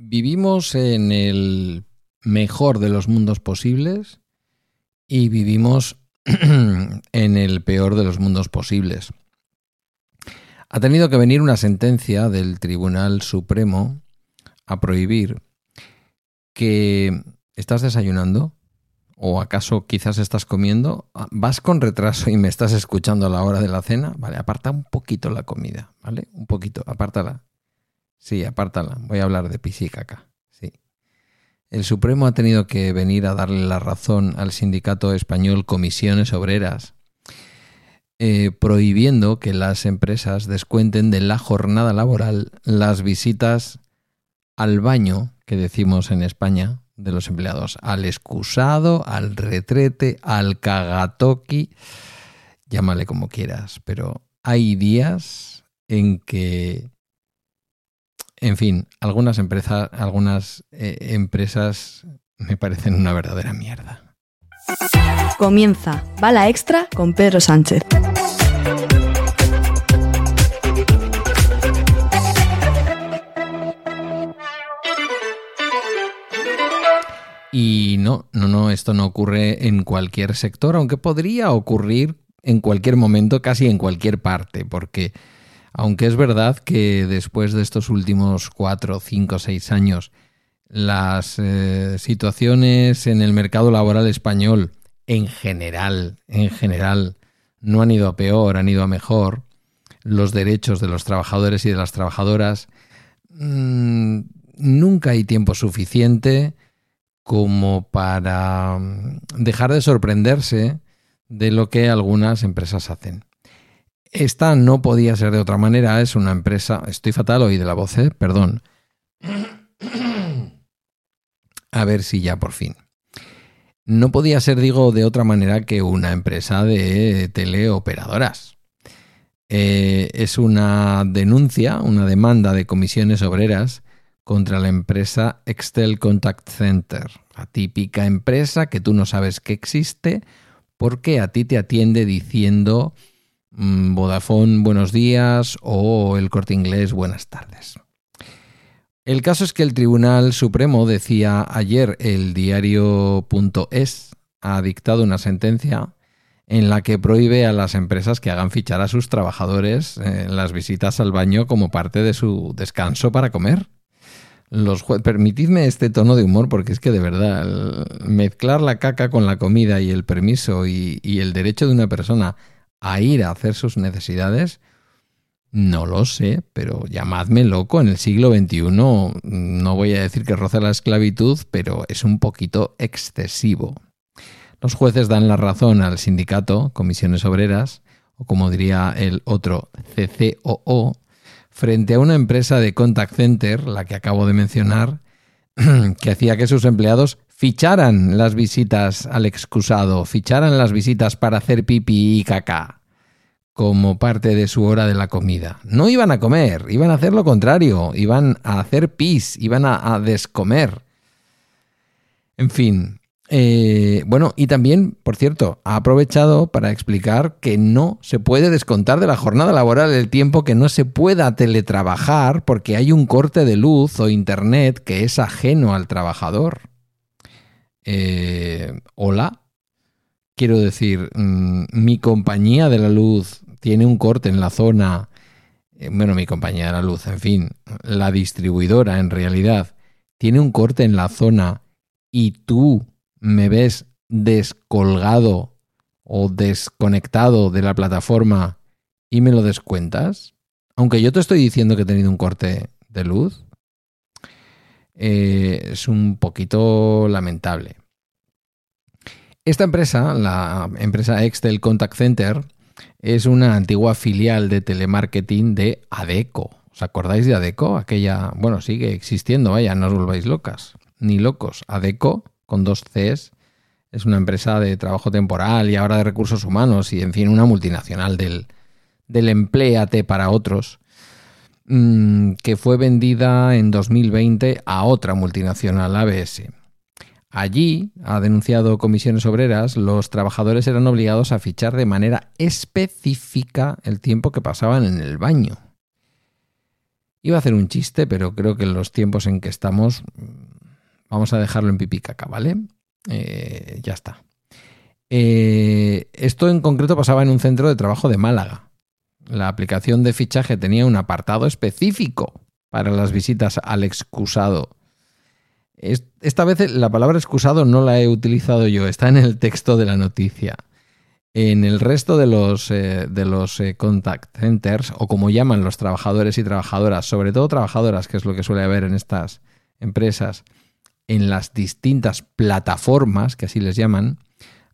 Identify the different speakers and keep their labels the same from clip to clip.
Speaker 1: Vivimos en el mejor de los mundos posibles y vivimos en el peor de los mundos posibles. Ha tenido que venir una sentencia del Tribunal Supremo a prohibir que estás desayunando o acaso quizás estás comiendo, vas con retraso y me estás escuchando a la hora de la cena, vale, aparta un poquito la comida, ¿vale? Un poquito, apártala. Sí, apártala. Voy a hablar de pis acá. Sí. El Supremo ha tenido que venir a darle la razón al sindicato español Comisiones Obreras, eh, prohibiendo que las empresas descuenten de la jornada laboral las visitas al baño, que decimos en España, de los empleados, al excusado, al retrete, al cagatoki, llámale como quieras, pero hay días en que en fin, algunas empresas, algunas eh, empresas me parecen una verdadera mierda.
Speaker 2: Comienza Bala Extra con Pedro Sánchez.
Speaker 1: Y no, no, no, esto no ocurre en cualquier sector, aunque podría ocurrir en cualquier momento, casi en cualquier parte, porque aunque es verdad que después de estos últimos cuatro, cinco, seis años, las eh, situaciones en el mercado laboral español en general, en general, no han ido a peor, han ido a mejor. Los derechos de los trabajadores y de las trabajadoras, mm, nunca hay tiempo suficiente como para mm, dejar de sorprenderse de lo que algunas empresas hacen. Esta no podía ser de otra manera, es una empresa. Estoy fatal hoy de la voz, ¿eh? perdón. A ver si ya por fin. No podía ser, digo, de otra manera que una empresa de teleoperadoras. Eh, es una denuncia, una demanda de comisiones obreras contra la empresa Excel Contact Center, la típica empresa que tú no sabes que existe porque a ti te atiende diciendo Vodafone buenos días o el corte inglés buenas tardes. El caso es que el Tribunal Supremo decía ayer el diario.es ha dictado una sentencia en la que prohíbe a las empresas que hagan fichar a sus trabajadores en las visitas al baño como parte de su descanso para comer. Los Permitidme este tono de humor porque es que de verdad mezclar la caca con la comida y el permiso y el derecho de una persona a ir a hacer sus necesidades? No lo sé, pero llamadme loco. En el siglo XXI no voy a decir que roza la esclavitud, pero es un poquito excesivo. Los jueces dan la razón al sindicato, comisiones obreras, o como diría el otro CCOO, frente a una empresa de contact center, la que acabo de mencionar, que hacía que sus empleados ficharan las visitas al excusado, ficharan las visitas para hacer pipí y caca como parte de su hora de la comida. No iban a comer, iban a hacer lo contrario, iban a hacer pis, iban a, descomer. En fin, eh, bueno, y también, por cierto, ha aprovechado para explicar que no se puede descontar de la jornada laboral el tiempo que no se pueda teletrabajar porque hay un corte de luz o internet que es ajeno al trabajador. Eh, hola. Quiero decir, mm, mi compañía de la luz tiene un corte en la zona, eh, bueno, mi compañía de la luz, en fin, la distribuidora en realidad, tiene un corte en la zona y tú me ves descolgado o desconectado de la plataforma y me lo descuentas, aunque yo te estoy diciendo que he tenido un corte de luz, eh, es un poquito lamentable. Esta empresa, la empresa Excel Contact Center, es una antigua filial de telemarketing de Adeco. ¿Os acordáis de Adeco? Aquella, bueno, sigue existiendo, vaya, no os volváis locas, ni locos. Adeco, con dos Cs, es una empresa de trabajo temporal y ahora de recursos humanos y, en fin, una multinacional del, del empleate para otros Mm, que fue vendida en 2020 a otra multinacional, ABS. Allí, ha denunciado comisiones obreras, los trabajadores eran obligados a fichar de manera específica el tiempo que pasaban en el baño. Iba a hacer un chiste, pero creo que en los tiempos en que estamos vamos a dejarlo en pipí caca, ¿vale? Eh, ya está. Eh, esto en concreto pasaba en un centro de trabajo de Málaga. La aplicación de fichaje tenía un apartado específico para las visitas al excusado. Esta vez la palabra excusado no la he utilizado yo, está en el texto de la noticia. En el resto de los, eh, de los eh, contact centers, o como llaman los trabajadores y trabajadoras, sobre todo trabajadoras, que es lo que suele haber en estas empresas, en las distintas plataformas, que así les llaman,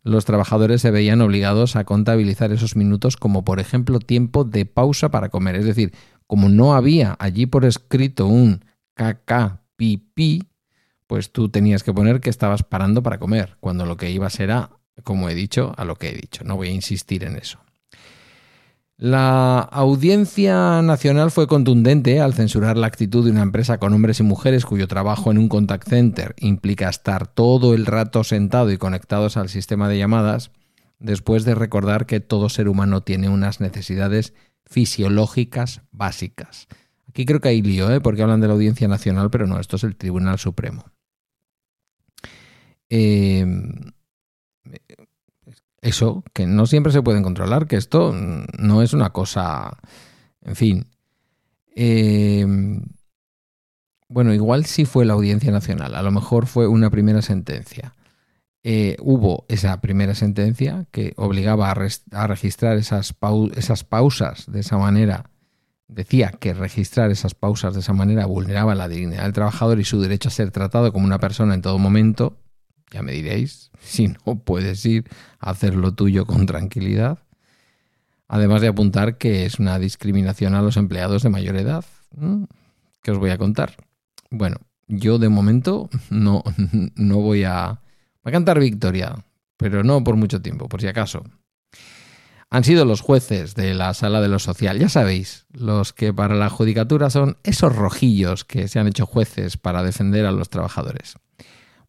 Speaker 1: los trabajadores se veían obligados a contabilizar esos minutos como, por ejemplo, tiempo de pausa para comer. Es decir, como no había allí por escrito un KKPP, pues tú tenías que poner que estabas parando para comer, cuando lo que ibas era, como he dicho, a lo que he dicho. No voy a insistir en eso. La Audiencia Nacional fue contundente al censurar la actitud de una empresa con hombres y mujeres cuyo trabajo en un contact center implica estar todo el rato sentado y conectados al sistema de llamadas, después de recordar que todo ser humano tiene unas necesidades fisiológicas básicas. Aquí creo que hay lío, ¿eh? porque hablan de la Audiencia Nacional, pero no, esto es el Tribunal Supremo. Eh, eso, que no siempre se pueden controlar, que esto no es una cosa, en fin. Eh, bueno, igual sí fue la Audiencia Nacional, a lo mejor fue una primera sentencia. Eh, hubo esa primera sentencia que obligaba a, registrar esas, esas pausas de esa manera, decía que registrar esas pausas de esa manera vulneraba la dignidad del trabajador y su derecho a ser tratado como una persona en todo momento, ya me diréis, si no puedes ir a hacer lo tuyo con tranquilidad. Además de apuntar que es una discriminación a los empleados de mayor edad. ¿Qué os voy a contar? Bueno, yo de momento no, no voy a... Va a cantar victoria, pero no por mucho tiempo, por si acaso. Han sido los jueces de la sala de lo social, ya sabéis, los que para la judicatura son esos rojillos que se han hecho jueces para defender a los trabajadores.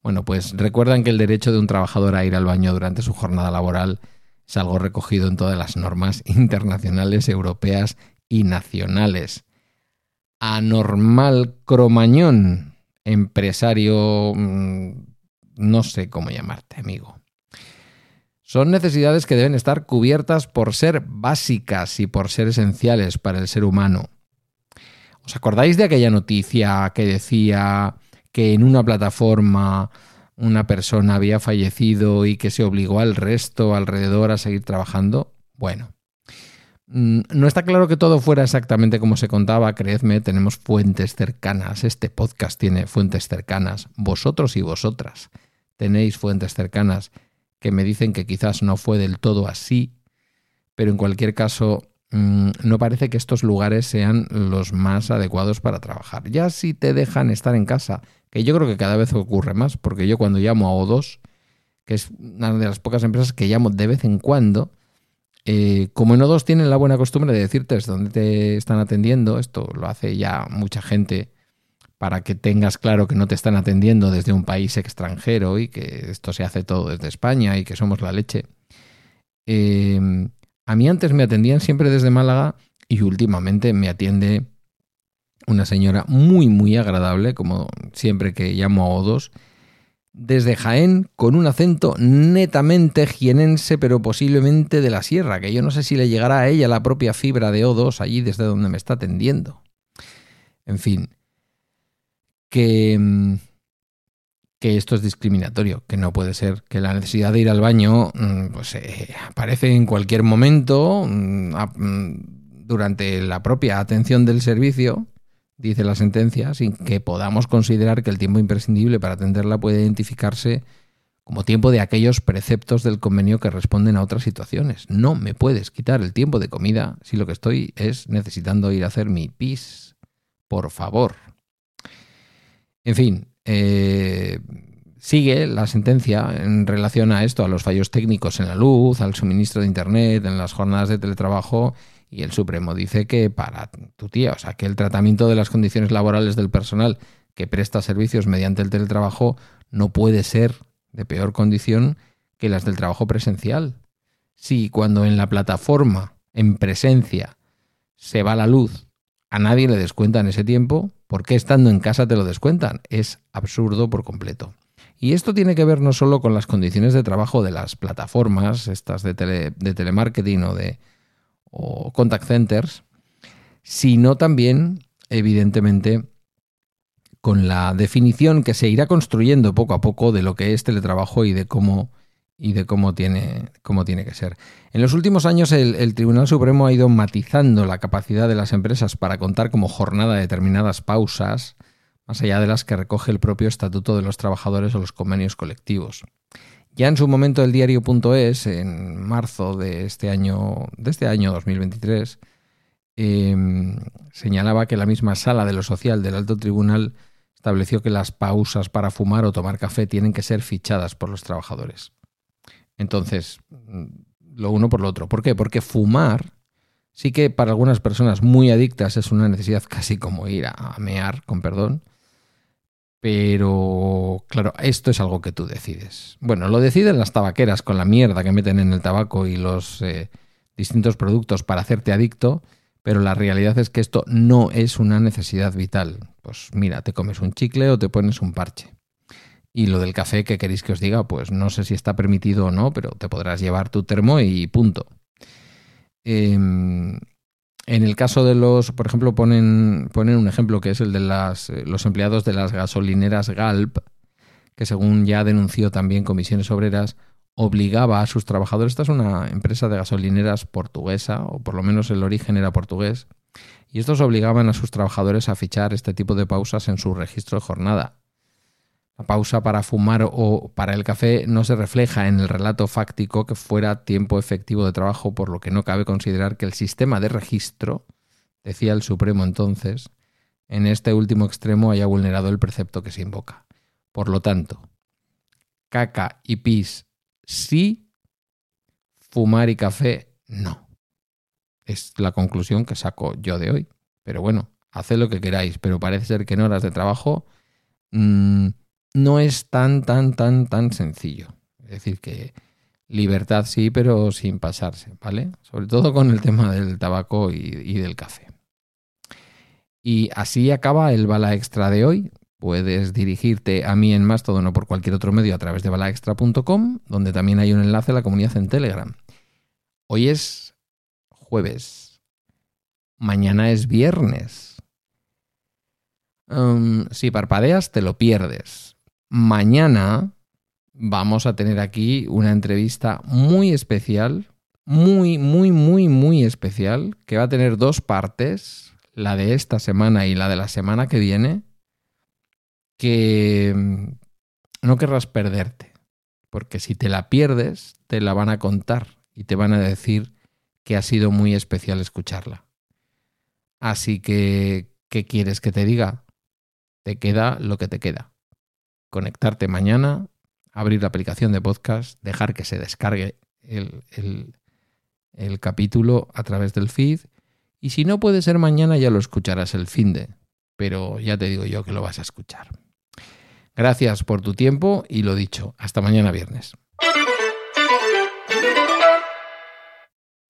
Speaker 1: Bueno, pues recuerdan que el derecho de un trabajador a ir al baño durante su jornada laboral es algo recogido en todas las normas internacionales, europeas y nacionales. Anormal Cromañón, empresario, mm, no sé cómo llamarte, amigo. Son necesidades que deben estar cubiertas por ser básicas y por ser esenciales para el ser humano. ¿Os acordáis de aquella noticia que decía que en una plataforma una persona había fallecido y que se obligó al resto alrededor a seguir trabajando? Bueno, mm, no está claro que todo fuera exactamente como se contaba, creedme, tenemos fuentes cercanas, este podcast tiene fuentes cercanas, vosotros y vosotras tenéis fuentes cercanas que me dicen que quizás no fue del todo así, pero en cualquier caso no parece que estos lugares sean los más adecuados para trabajar. Ya si te dejan estar en casa que yo creo que cada vez ocurre más, porque yo cuando llamo a O2, que es una de las pocas empresas que llamo de vez en cuando, eh, como en O2 tienen la buena costumbre de decirte dónde te están atendiendo, esto lo hace ya mucha gente para que tengas claro que no te están atendiendo desde un país extranjero y que esto se hace todo desde España y que somos la leche. Eh, a mí antes me atendían siempre desde Málaga y últimamente me atiende una señora muy, muy agradable, como siempre que llamo a O2, desde Jaén, con un acento netamente jienense, pero posiblemente de la sierra, que yo no sé si le llegará a ella la propia fibra de O2 allí desde donde me está atendiendo. En fin, que, mm, que esto es discriminatorio, que no puede ser, que la necesidad de ir al baño mm, pues, eh, aparece en cualquier momento mm, durante la propia atención del servicio dice la sentencia, sin que podamos considerar que el tiempo imprescindible para atenderla puede identificarse como tiempo de aquellos preceptos del convenio que responden a otras situaciones. No me puedes quitar el tiempo de comida si lo que estoy es necesitando ir a hacer mi pis. Por favor. En fin, eh, sigue la sentencia en relación a esto, a los fallos técnicos en la luz, al suministro de Internet, en las jornadas de teletrabajo y el Supremo dice que para tu tía, o sea, que el tratamiento de las condiciones laborales del personal que presta servicios mediante el teletrabajo no puede ser de peor condición que las del trabajo presencial. Si cuando en la plataforma, en presencia, se va la luz a nadie le descuentan ese tiempo, ¿por qué estando en casa te lo descuentan? Es absurdo por completo. Y esto tiene que ver no solo con las condiciones de trabajo de las plataformas, estas de, telemarketing o de o contact centers, sino también, evidentemente, con la definición que se irá construyendo poco a poco de lo que es teletrabajo y de cómo y de cómo tiene, cómo tiene que ser. En los últimos años el, Tribunal Supremo ha ido matizando la capacidad de las empresas para contar como jornada determinadas pausas, más allá de las que recoge el propio Estatuto de los Trabajadores o los convenios colectivos. Ya en su momento el diario.es, en marzo de este año, de este año 2023, em, señalaba que la misma sala de lo social del alto tribunal estableció que las pausas para fumar o tomar café tienen que ser fichadas por los trabajadores. Entonces, mm, lo uno por lo otro. ¿Por qué? Porque fumar sí que para algunas personas muy adictas es una necesidad casi como ir a mear, con perdón. Pero, claro, esto es algo que tú decides. Bueno, lo deciden las tabaqueras con la mierda que meten en el tabaco y los eh, distintos productos para hacerte adicto, pero la realidad es que esto no es una necesidad vital. Pues mira, te comes un chicle o te pones un parche. Y lo del café, ¿qué queréis que os diga? Pues no sé si está permitido o no, pero te podrás llevar tu termo y punto. Em, en el caso de los, por ejemplo, ponen, ponen un ejemplo que es el de las, eh, los empleados de las gasolineras Galp, que según ya denunció también Comisiones Obreras, obligaba a sus trabajadores, esta es una empresa de gasolineras portuguesa, o por lo menos el origen era portugués, y estos obligaban a sus trabajadores a fichar este tipo de pausas en su registro de jornada. La pausa para fumar o para el café no se refleja en el relato fáctico que fuera tiempo efectivo de trabajo, por lo que no cabe considerar que el sistema de registro, decía el Supremo entonces, en este último extremo haya vulnerado el precepto que se invoca. Por lo tanto, caca y pis sí, fumar y café no. Es la conclusión que saco yo de hoy. Pero bueno, haced lo que queráis, pero parece ser que en horas de trabajo... Mmm, no es tan, tan, tan, tan sencillo. Es decir, que libertad sí, pero sin pasarse, ¿vale? Sobre todo con el tema del tabaco y, del café. Y así acaba el bala extra de hoy. Puedes dirigirte a mí en Mastodon o por cualquier otro medio a través de balaextra.com, donde también hay un enlace a la comunidad en Telegram. Hoy es jueves. Mañana es viernes. Um, si parpadeas, te lo pierdes mañana vamos a tener aquí una entrevista muy especial, muy, muy, muy, muy especial, que va a tener dos partes, la de esta semana y la de la semana que viene, que mm, no querrás perderte, porque si te la pierdes, te la van a contar y te van a decir que ha sido muy especial escucharla. Así que, ¿qué quieres que te diga? Te queda lo que te queda conectarte mañana, abrir la aplicación de podcast, dejar que se descargue el, el, capítulo a través del feed. Y si no puede ser mañana, ya lo escucharás el fin de. Pero ya te digo yo que lo vas a escuchar. Gracias por tu tiempo y lo dicho, hasta mañana viernes.